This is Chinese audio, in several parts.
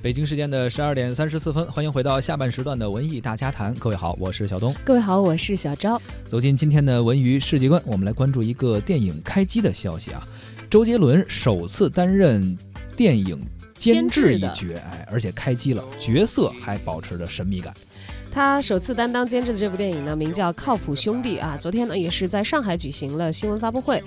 北京时间的十二点三十四分，欢迎回到下半时段的文艺大家谈。各位好，我是小东。各位好，我是小昭。走进今天的文娱世界观，我们来关注一个电影开机的消息啊。周杰伦首次担任电影监制一角，哎，而且开机了，角色还保持着神秘感。他首次担当监制的这部电影呢，名叫《靠谱兄弟》啊。昨天呢，也是在上海举行了新闻发布会。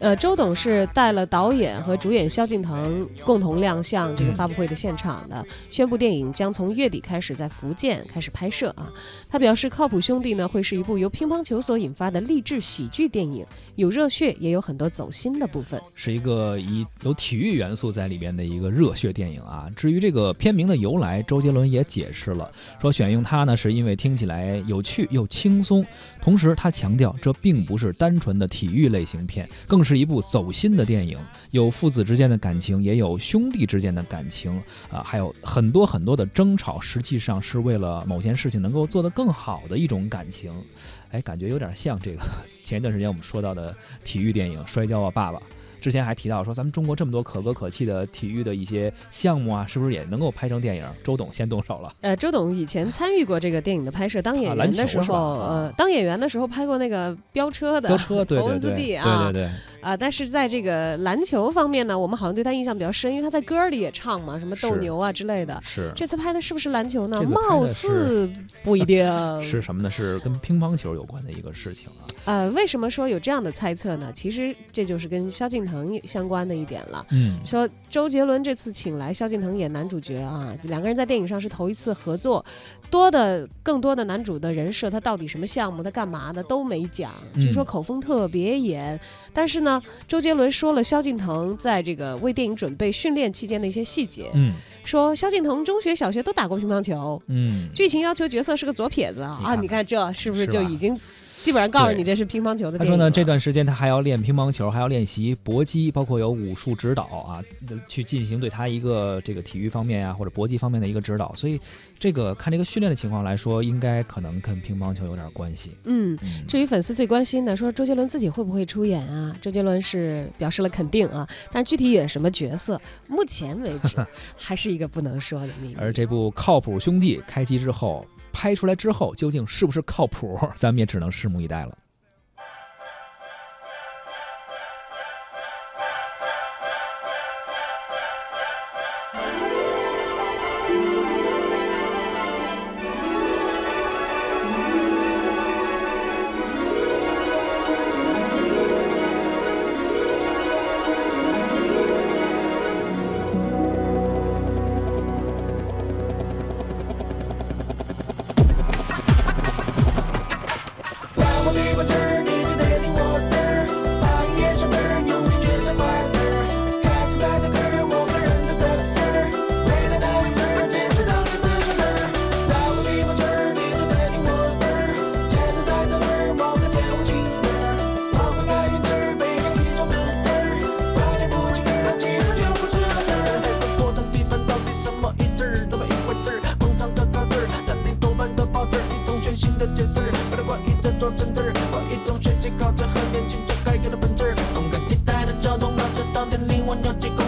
呃，周董是带了导演和主演萧敬腾共同亮相这个发布会的现场的，宣布电影将从月底开始在福建开始拍摄啊。他表示，《靠谱兄弟》呢会是一部由乒乓球所引发的励志喜剧电影，有热血，也有很多走心的部分，是一个以有体育元素在里边的一个热血电影啊。至于这个片名的由来，周杰伦也解释了，说选用它呢是因为听起来有趣又轻松，同时他强调这并不是单纯的体育类型片，更是。是一部走心的电影，有父子之间的感情，也有兄弟之间的感情啊，还有很多很多的争吵，实际上是为了某件事情能够做得更好的一种感情。哎，感觉有点像这个前一段时间我们说到的体育电影《摔跤吧，爸爸》。之前还提到说，咱们中国这么多可歌可泣的体育的一些项目啊，是不是也能够拍成电影？周董先动手了。呃，周董以前参与过这个电影的拍摄，当演员的时候，呃，当演员的时候拍过那个飙车的飙车投资地啊，对对对。啊，但是在这个篮球方面呢，我们好像对他印象比较深，因为他在歌里也唱嘛，什么斗牛啊之类的。是。这次拍的是不是篮球呢？貌似不一定。是什么呢？是跟乒乓球有关的一个事情啊。呃，为什么说有这样的猜测呢？其实这就是跟萧敬腾相关的一点了。嗯，说周杰伦这次请来萧敬腾演男主角啊，两个人在电影上是头一次合作，多的更多的男主的人设，他到底什么项目，他干嘛的都没讲，据说口风特别严。但是呢，周杰伦说了萧敬腾在这个为电影准备训练期间的一些细节。嗯，说萧敬腾中学、小学都打过乒乓球。嗯，剧情要求角色是个左撇子啊，你看这是不是就已经？基本上告诉你这是乒乓球的。他说呢，这段时间他还要练乒乓球，还要练习搏击，包括有武术指导啊，去进行对他一个这个体育方面呀或者搏击方面的一个指导。所以这个看这个训练的情况来说，应该可能跟乒乓球有点关系。嗯，至于粉丝最关心的，说周杰伦自己会不会出演啊？周杰伦是表示了肯定啊，但具体演什么角色，目前为止 还是一个不能说的秘密。而这部《靠谱兄弟》开机之后。拍出来之后究竟是不是靠谱，咱们也只能拭目以待了。cuando estoy